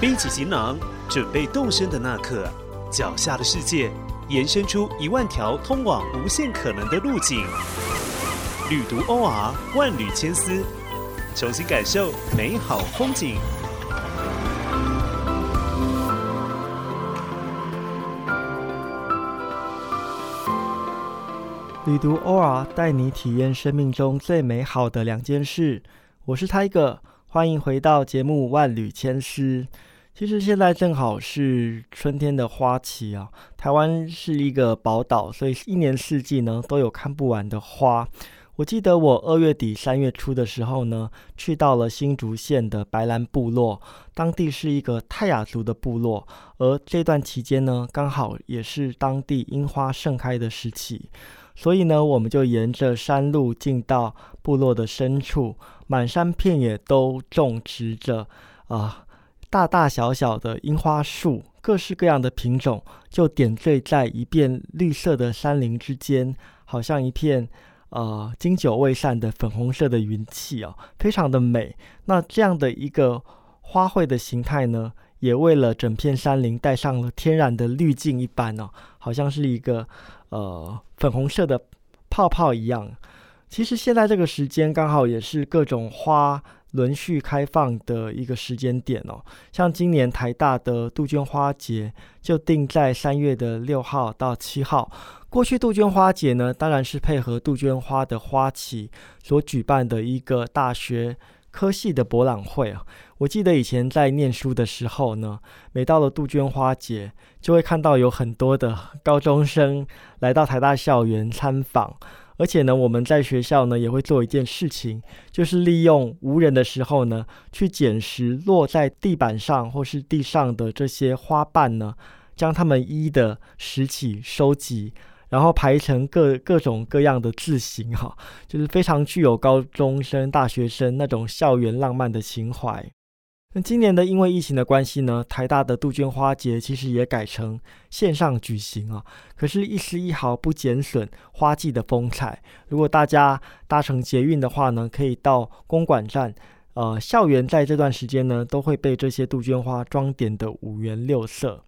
背起行囊，准备动身的那刻，脚下的世界延伸出一万条通往无限可能的路径。旅途 OR 万缕千丝，重新感受美好风景。旅途 OR 带你体验生命中最美好的两件事。我是 Tiger，欢迎回到节目《万缕千丝》。其实现在正好是春天的花期啊，台湾是一个宝岛，所以一年四季呢都有看不完的花。我记得我二月底三月初的时候呢，去到了新竹县的白兰部落，当地是一个泰雅族的部落，而这段期间呢，刚好也是当地樱花盛开的时期，所以呢，我们就沿着山路进到部落的深处，满山遍野都种植着啊。大大小小的樱花树，各式各样的品种，就点缀在一片绿色的山林之间，好像一片呃经久未散的粉红色的云气哦，非常的美。那这样的一个花卉的形态呢，也为了整片山林带上了天然的滤镜一般哦，好像是一个呃粉红色的泡泡一样。其实现在这个时间刚好也是各种花。轮续开放的一个时间点哦，像今年台大的杜鹃花节就定在三月的六号到七号。过去杜鹃花节呢，当然是配合杜鹃花的花期所举办的一个大学科系的博览会啊。我记得以前在念书的时候呢，每到了杜鹃花节，就会看到有很多的高中生来到台大校园参访。而且呢，我们在学校呢也会做一件事情，就是利用无人的时候呢，去捡拾落在地板上或是地上的这些花瓣呢，将它们一一的拾起、收集，然后排成各各种各样的字形，哈，就是非常具有高中生、大学生那种校园浪漫的情怀。那今年的因为疫情的关系呢，台大的杜鹃花节其实也改成线上举行啊，可是，一丝一毫不减损花季的风采。如果大家搭乘捷运的话呢，可以到公馆站，呃，校园在这段时间呢，都会被这些杜鹃花装点的五颜六色。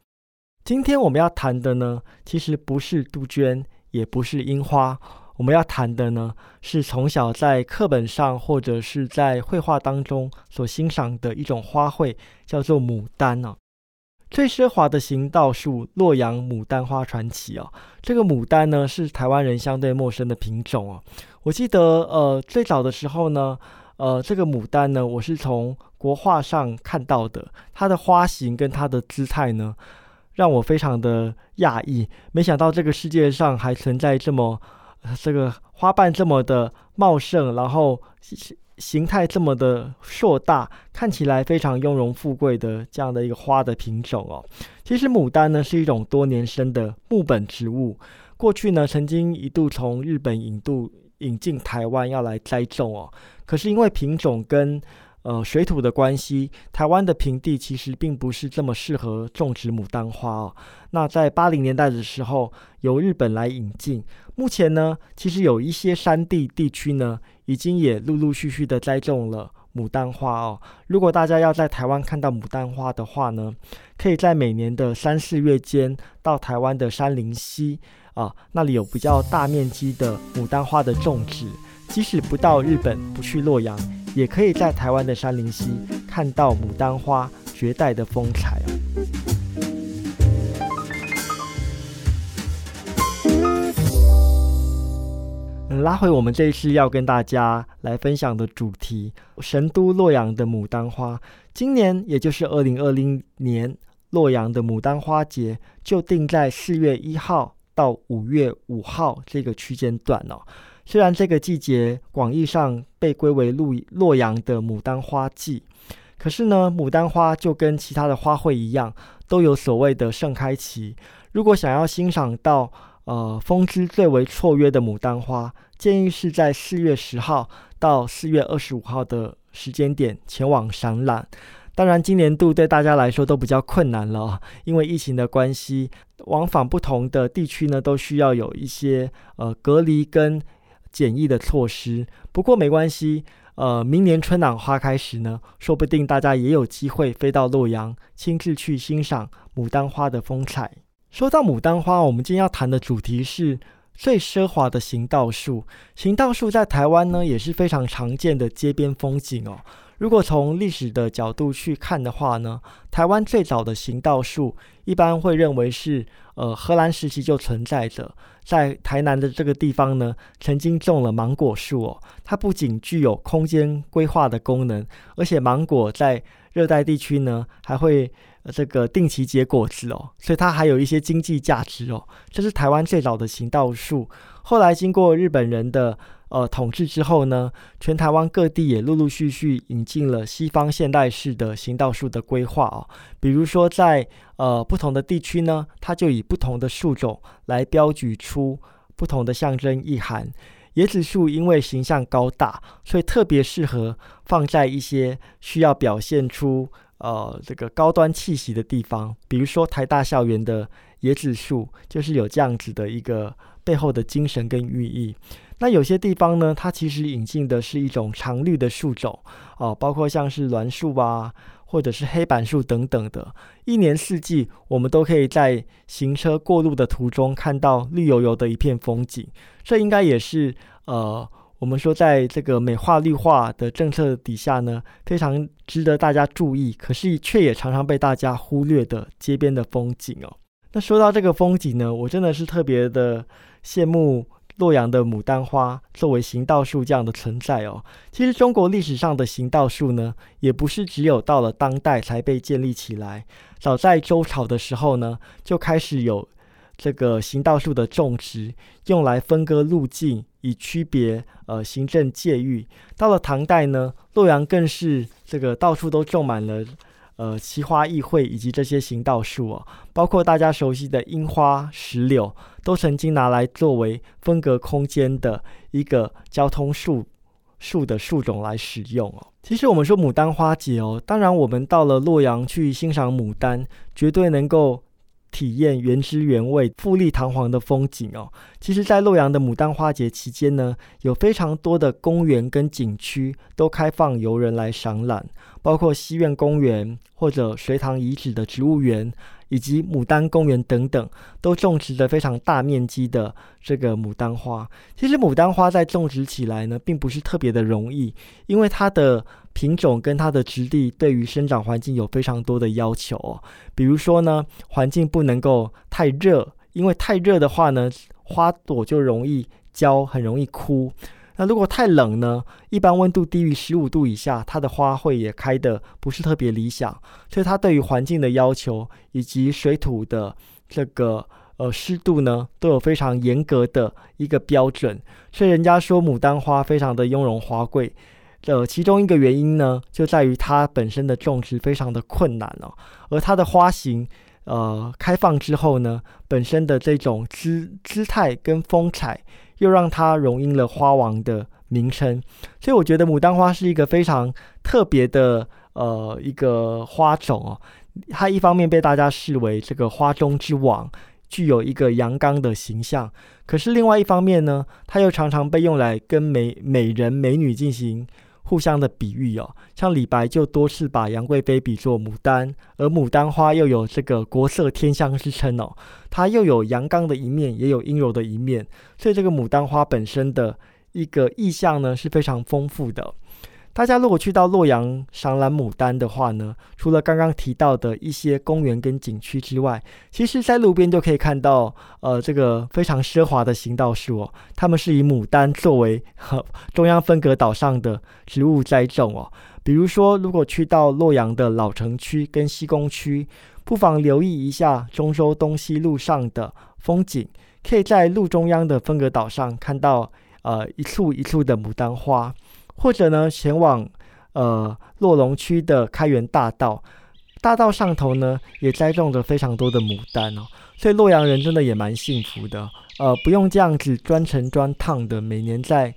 今天我们要谈的呢，其实不是杜鹃，也不是樱花。我们要谈的呢，是从小在课本上或者是在绘画当中所欣赏的一种花卉，叫做牡丹哦。最奢华的行道树——洛阳牡丹花传奇哦。这个牡丹呢，是台湾人相对陌生的品种哦。我记得，呃，最早的时候呢，呃，这个牡丹呢，我是从国画上看到的，它的花型跟它的姿态呢，让我非常的讶异。没想到这个世界上还存在这么。这个花瓣这么的茂盛，然后形态这么的硕大，看起来非常雍容富贵的这样的一个花的品种哦。其实牡丹呢是一种多年生的木本植物，过去呢曾经一度从日本引渡引进台湾要来栽种哦，可是因为品种跟呃，水土的关系，台湾的平地其实并不是这么适合种植牡丹花哦。那在八零年代的时候，由日本来引进。目前呢，其实有一些山地地区呢，已经也陆陆续续的栽种了牡丹花哦。如果大家要在台湾看到牡丹花的话呢，可以在每年的三四月间到台湾的山林溪啊，那里有比较大面积的牡丹花的种植。即使不到日本，不去洛阳。也可以在台湾的山林溪看到牡丹花绝代的风采拉回我们这一次要跟大家来分享的主题——神都洛阳的牡丹花。今年也就是二零二零年，洛阳的牡丹花节就定在四月一号到五月五号这个区间段哦。虽然这个季节广义上被归为洛洛阳的牡丹花季，可是呢，牡丹花就跟其他的花卉一样，都有所谓的盛开期。如果想要欣赏到呃风姿最为绰约的牡丹花，建议是在四月十号到四月二十五号的时间点前往赏览。当然，今年度对大家来说都比较困难了，因为疫情的关系，往返不同的地区呢，都需要有一些呃隔离跟。简易的措施，不过没关系，呃明年春暖花开时呢，说不定大家也有机会飞到洛阳，亲自去欣赏牡丹花的风采。说到牡丹花，我们今天要谈的主题是最奢华的行道树。行道树在台湾呢也是非常常见的街边风景哦。如果从历史的角度去看的话呢，台湾最早的行道树一般会认为是呃荷兰时期就存在着，在台南的这个地方呢，曾经种了芒果树哦。它不仅具有空间规划的功能，而且芒果在热带地区呢还会这个定期结果子哦，所以它还有一些经济价值哦。这是台湾最早的行道树，后来经过日本人的。呃，统治之后呢，全台湾各地也陆陆续续引进了西方现代式的行道树的规划哦。比如说，在呃不同的地区呢，它就以不同的树种来标举出不同的象征意涵。椰子树因为形象高大，所以特别适合放在一些需要表现出呃这个高端气息的地方，比如说台大校园的椰子树，就是有这样子的一个背后的精神跟寓意。那有些地方呢，它其实引进的是一种常绿的树种哦，包括像是栾树啊，或者是黑板树等等的，一年四季我们都可以在行车过路的途中看到绿油油的一片风景。这应该也是呃，我们说在这个美化绿化的政策底下呢，非常值得大家注意，可是却也常常被大家忽略的街边的风景哦。那说到这个风景呢，我真的是特别的羡慕。洛阳的牡丹花作为行道树这样的存在哦，其实中国历史上的行道树呢，也不是只有到了当代才被建立起来。早在周朝的时候呢，就开始有这个行道树的种植，用来分割路径，以区别呃行政界域。到了唐代呢，洛阳更是这个到处都种满了。呃，奇花异卉以及这些行道树哦，包括大家熟悉的樱花、石榴，都曾经拿来作为分隔空间的一个交通树树的树种来使用哦。其实我们说牡丹花节哦，当然我们到了洛阳去欣赏牡丹，绝对能够。体验原汁原味、富丽堂皇的风景哦。其实，在洛阳的牡丹花节期间呢，有非常多的公园跟景区都开放游人来赏览，包括西苑公园或者隋唐遗址的植物园。以及牡丹公园等等，都种植着非常大面积的这个牡丹花。其实牡丹花在种植起来呢，并不是特别的容易，因为它的品种跟它的质地对于生长环境有非常多的要求。比如说呢，环境不能够太热，因为太热的话呢，花朵就容易焦，很容易枯。那如果太冷呢？一般温度低于十五度以下，它的花卉也开的不是特别理想。所以它对于环境的要求以及水土的这个呃湿度呢，都有非常严格的一个标准。所以人家说牡丹花非常的雍容华贵，呃，其中一个原因呢，就在于它本身的种植非常的困难哦，而它的花型呃开放之后呢，本身的这种姿姿态跟风采。又让它荣膺了花王的名称，所以我觉得牡丹花是一个非常特别的呃一个花种哦。它一方面被大家视为这个花中之王，具有一个阳刚的形象，可是另外一方面呢，它又常常被用来跟美美人美女进行。互相的比喻哦，像李白就多次把杨贵妃比作牡丹，而牡丹花又有这个国色天香之称哦。它又有阳刚的一面，也有阴柔的一面，所以这个牡丹花本身的一个意象呢是非常丰富的。大家如果去到洛阳赏览牡丹的话呢，除了刚刚提到的一些公园跟景区之外，其实在路边就可以看到，呃，这个非常奢华的行道树哦，他们是以牡丹作为中央分隔岛上的植物栽种哦。比如说，如果去到洛阳的老城区跟西宫区，不妨留意一下中州东西路上的风景，可以在路中央的分隔岛上看到，呃，一簇一簇的牡丹花。或者呢，前往呃洛龙区的开元大道，大道上头呢也栽种着非常多的牡丹哦，所以洛阳人真的也蛮幸福的，呃，不用这样子专程专趟的，每年在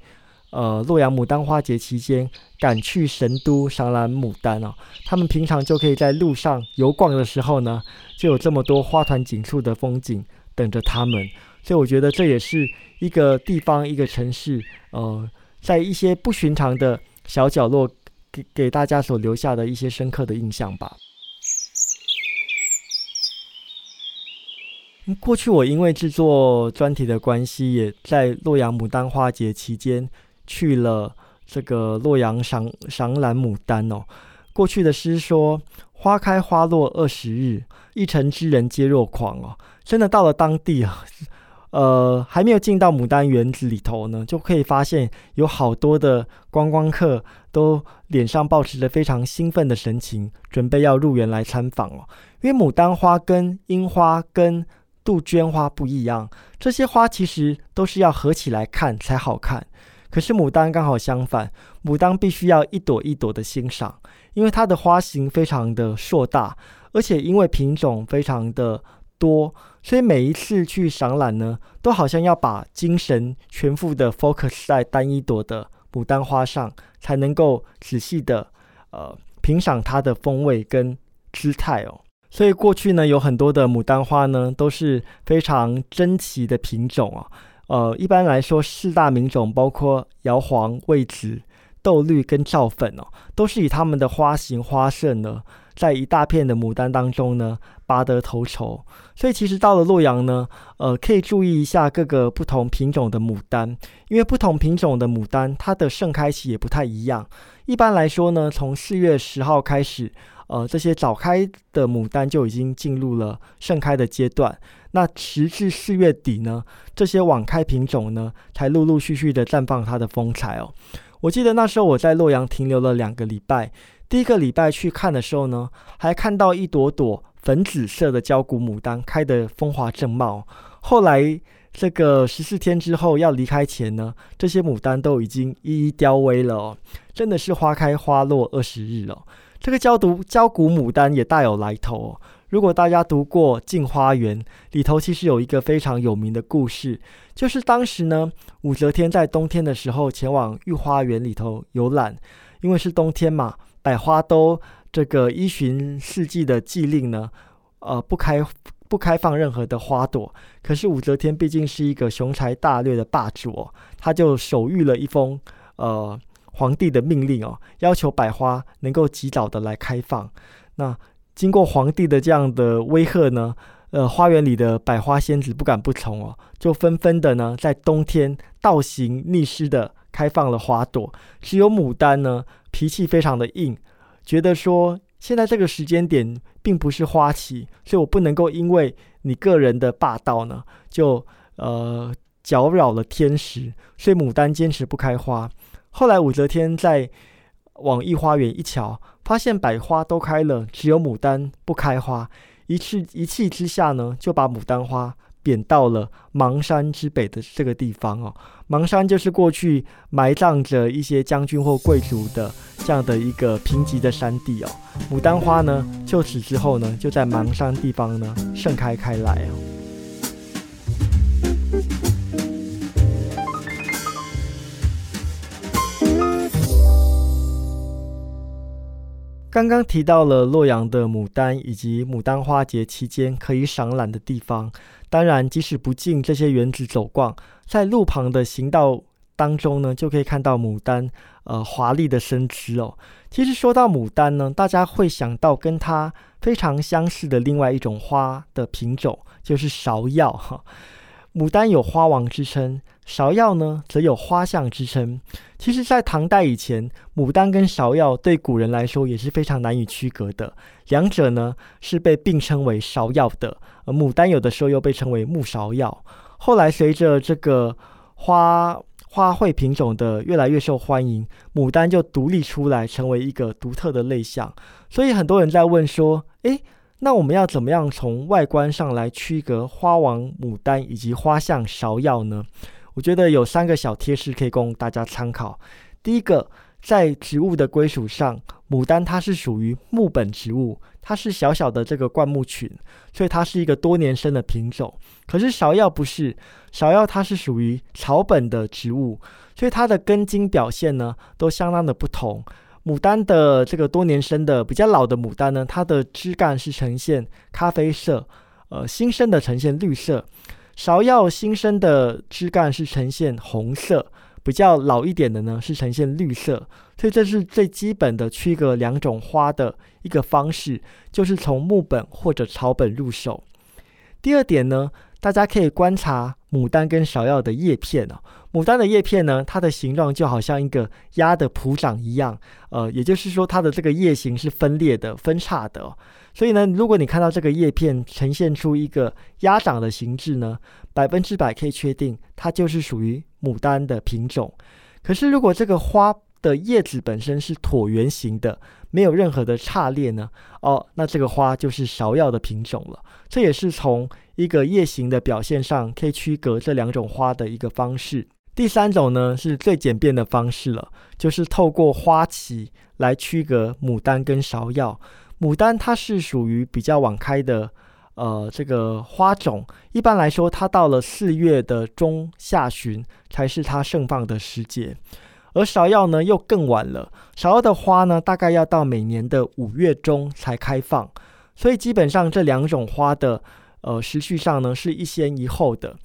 呃洛阳牡丹花节期间赶去神都赏览牡丹哦，他们平常就可以在路上游逛的时候呢，就有这么多花团锦簇的风景等着他们，所以我觉得这也是一个地方一个城市，呃。在一些不寻常的小角落给给大家所留下的一些深刻的印象吧。过去我因为制作专题的关系，也在洛阳牡丹花节期间去了这个洛阳赏赏览牡丹哦。过去的诗说：“花开花落二十日，一城之人皆若狂。”哦，真的到了当地啊，呃，还没有进到牡丹园子里头呢，就可以发现有好多的观光客都脸上保持着非常兴奋的神情，准备要入园来参访哦。因为牡丹花跟樱花跟杜鹃花不一样，这些花其实都是要合起来看才好看。可是牡丹刚好相反，牡丹必须要一朵一朵的欣赏，因为它的花型非常的硕大，而且因为品种非常的多，所以每一次去赏览呢，都好像要把精神全副的 focus 在单一朵的牡丹花上，才能够仔细的呃品赏它的风味跟姿态哦。所以过去呢，有很多的牡丹花呢，都是非常珍奇的品种啊。呃，一般来说，四大名种包括摇黄、魏紫、豆绿跟赵粉哦，都是以它们的花型花色呢，在一大片的牡丹当中呢，拔得头筹。所以其实到了洛阳呢，呃，可以注意一下各个不同品种的牡丹，因为不同品种的牡丹，它的盛开期也不太一样。一般来说呢，从四月十号开始。呃，这些早开的牡丹就已经进入了盛开的阶段。那直至四月底呢，这些晚开品种呢，才陆陆续续的绽放它的风采哦。我记得那时候我在洛阳停留了两个礼拜，第一个礼拜去看的时候呢，还看到一朵朵粉紫色的焦骨牡丹开得风华正茂。后来这个十四天之后要离开前呢，这些牡丹都已经一一凋萎了哦，真的是花开花落二十日了。这个焦毒焦骨牡丹也大有来头哦。如果大家读过《镜花缘》，里头其实有一个非常有名的故事，就是当时呢，武则天在冬天的时候前往御花园里头游览，因为是冬天嘛，百花都这个依循四季的季令呢，呃，不开不开放任何的花朵。可是武则天毕竟是一个雄才大略的霸主哦，他就手谕了一封呃。皇帝的命令哦，要求百花能够及早的来开放。那经过皇帝的这样的威吓呢，呃，花园里的百花仙子不敢不从哦，就纷纷的呢，在冬天倒行逆施的开放了花朵。只有牡丹呢，脾气非常的硬，觉得说现在这个时间点并不是花期，所以我不能够因为你个人的霸道呢，就呃搅扰了天时，所以牡丹坚持不开花。后来武则天在往御花园一瞧，发现百花都开了，只有牡丹不开花。一气一气之下呢，就把牡丹花贬到了邙山之北的这个地方哦。邙山就是过去埋葬着一些将军或贵族的这样的一个贫瘠的山地哦。牡丹花呢，就此之后呢，就在邙山地方呢盛开开来哦。刚刚提到了洛阳的牡丹以及牡丹花节期间可以赏览的地方，当然，即使不进这些园子走逛，在路旁的行道当中呢，就可以看到牡丹呃华丽的身姿哦。其实说到牡丹呢，大家会想到跟它非常相似的另外一种花的品种，就是芍药哈。牡丹有花王之称。芍药呢，则有花相之称。其实，在唐代以前，牡丹跟芍药对古人来说也是非常难以区隔的。两者呢，是被并称为芍药的，而牡丹有的时候又被称为木芍药。后来，随着这个花花卉品种的越来越受欢迎，牡丹就独立出来，成为一个独特的类象。所以，很多人在问说：“诶，那我们要怎么样从外观上来区隔花王牡丹以及花象芍药呢？”我觉得有三个小贴士可以供大家参考。第一个，在植物的归属上，牡丹它是属于木本植物，它是小小的这个灌木群，所以它是一个多年生的品种。可是芍药不是，芍药它是属于草本的植物，所以它的根茎表现呢都相当的不同。牡丹的这个多年生的比较老的牡丹呢，它的枝干是呈现咖啡色，呃，新生的呈现绿色。芍药新生的枝干是呈现红色，比较老一点的呢是呈现绿色，所以这是最基本的区隔两种花的一个方式，就是从木本或者草本入手。第二点呢，大家可以观察牡丹跟芍药的叶片哦。牡丹的叶片呢，它的形状就好像一个鸭的蹼掌一样，呃，也就是说它的这个叶形是分裂的、分叉的。所以呢，如果你看到这个叶片呈现出一个鸭掌的形制呢，百分之百可以确定它就是属于牡丹的品种。可是如果这个花的叶子本身是椭圆形的，没有任何的叉裂呢，哦，那这个花就是芍药的品种了。这也是从一个叶形的表现上可以区隔这两种花的一个方式。第三种呢是最简便的方式了，就是透过花期来区隔牡丹跟芍药。牡丹它是属于比较晚开的，呃，这个花种。一般来说，它到了四月的中下旬才是它盛放的时节。而芍药呢，又更晚了。芍药的花呢，大概要到每年的五月中才开放。所以基本上这两种花的，呃，时序上呢是一先一后的。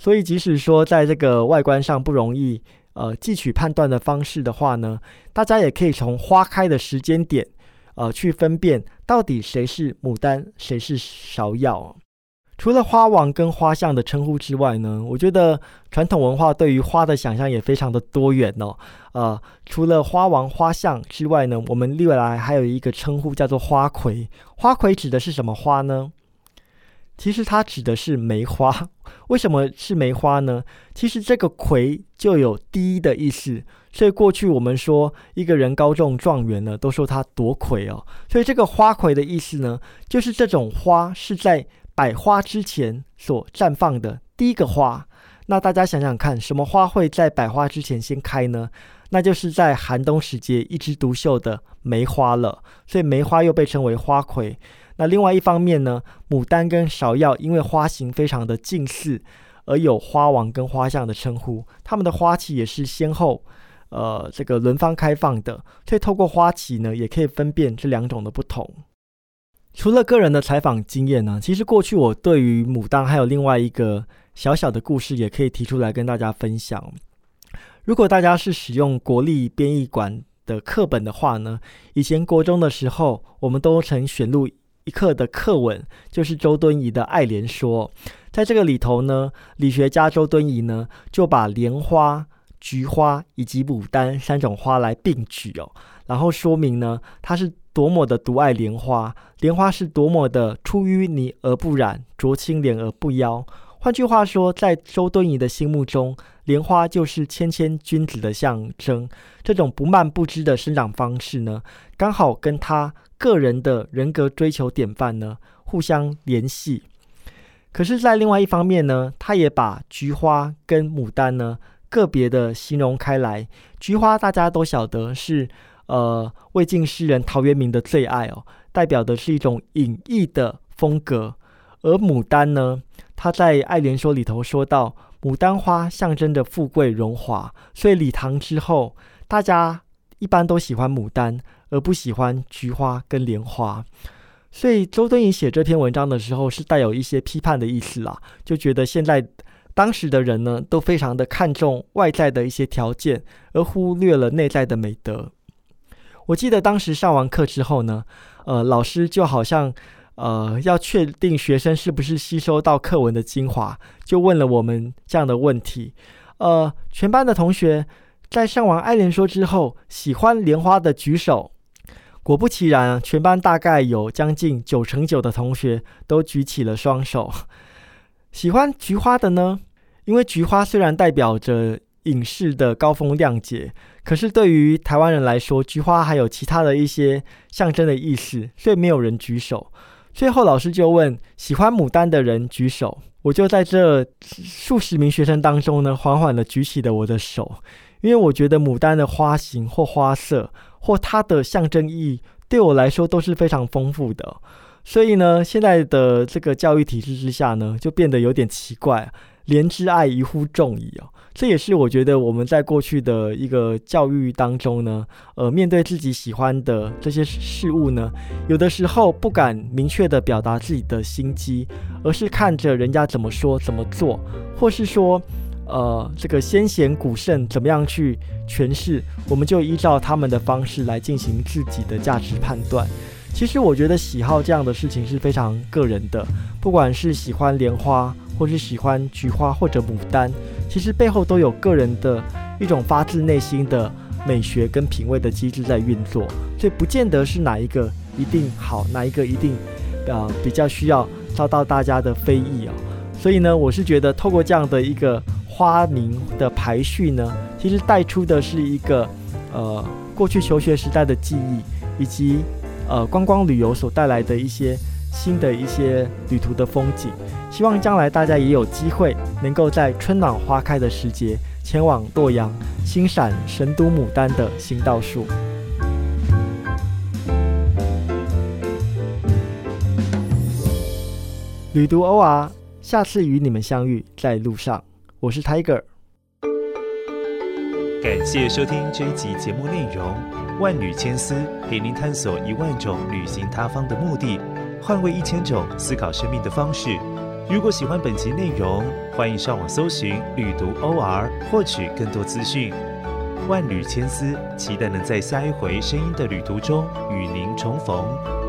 所以即使说在这个外观上不容易，呃，汲取判断的方式的话呢，大家也可以从花开的时间点。呃，去分辨到底谁是牡丹，谁是芍药。除了花王跟花象的称呼之外呢，我觉得传统文化对于花的想象也非常的多元哦。呃，除了花王、花象之外呢，我们历来还有一个称呼叫做花魁。花魁指的是什么花呢？其实它指的是梅花。为什么是梅花呢？其实这个“魁”就有低的意思，所以过去我们说一个人高中状元呢，都说他夺魁哦。所以这个“花魁”的意思呢，就是这种花是在百花之前所绽放的第一个花。那大家想想看，什么花会在百花之前先开呢？那就是在寒冬时节一枝独秀的梅花了。所以梅花又被称为花魁。那另外一方面呢，牡丹跟芍药因为花型非常的近似，而有花王跟花象的称呼。它们的花期也是先后，呃，这个轮番开放的。所以透过花期呢，也可以分辨这两种的不同。除了个人的采访经验呢，其实过去我对于牡丹还有另外一个小小的故事，也可以提出来跟大家分享。如果大家是使用国立编译馆的课本的话呢，以前国中的时候，我们都曾选录。课的课文就是周敦颐的《爱莲说》。在这个里头呢，理学家周敦颐呢就把莲花、菊花以及牡丹三种花来并举哦，然后说明呢他是多么的独爱莲花，莲花是多么的出淤泥而不染，濯清涟而不妖。换句话说，在周敦颐的心目中，莲花就是谦谦君子的象征。这种不蔓不枝的生长方式呢，刚好跟他。个人的人格追求典范呢，互相联系。可是，在另外一方面呢，他也把菊花跟牡丹呢个别的形容开来。菊花大家都晓得是呃魏晋诗人陶渊明的最爱哦，代表的是一种隐逸的风格。而牡丹呢，他在《爱莲说》里头说到，牡丹花象征着富贵荣华，所以礼堂之后，大家一般都喜欢牡丹。而不喜欢菊花跟莲花，所以周敦颐写这篇文章的时候是带有一些批判的意思啦，就觉得现在当时的人呢都非常的看重外在的一些条件，而忽略了内在的美德。我记得当时上完课之后呢，呃，老师就好像呃要确定学生是不是吸收到课文的精华，就问了我们这样的问题，呃，全班的同学在上完《爱莲说》之后，喜欢莲花的举手。果不其然，全班大概有将近九成九的同学都举起了双手。喜欢菊花的呢？因为菊花虽然代表着隐士的高风亮节，可是对于台湾人来说，菊花还有其他的一些象征的意思，所以没有人举手。最后老师就问喜欢牡丹的人举手，我就在这数十名学生当中呢，缓缓的举起了我的手，因为我觉得牡丹的花型或花色。或它的象征意义对我来说都是非常丰富的，所以呢，现在的这个教育体制之下呢，就变得有点奇怪，怜之爱宜乎众矣哦。这也是我觉得我们在过去的一个教育当中呢，呃，面对自己喜欢的这些事物呢，有的时候不敢明确的表达自己的心机，而是看着人家怎么说怎么做，或是说。呃这个先贤古圣怎么样去诠释，我们就依照他们的方式来进行自己的价值判断。其实我觉得喜好这样的事情是非常个人的，不管是喜欢莲花，或是喜欢菊花或者牡丹，其实背后都有个人的一种发自内心的美学跟品味的机制在运作，所以不见得是哪一个一定好，哪一个一定呃比较需要遭到大家的非议啊。所以呢，我是觉得透过这样的一个花名的排序呢，其实带出的是一个呃过去求学时代的记忆，以及。呃，观光旅游所带来的一些新的一些旅途的风景，希望将来大家也有机会能够在春暖花开的时节前往洛阳欣赏神都牡丹的行道树。旅途 OR，下次与你们相遇在路上，我是 Tiger。感谢收听这一集节目内容。万缕千丝陪您探索一万种旅行他方的目的，换位一千种思考生命的方式。如果喜欢本集内容，欢迎上网搜寻“旅读 OR” 获取更多资讯。万缕千丝，期待能在下一回声音的旅途中与您重逢。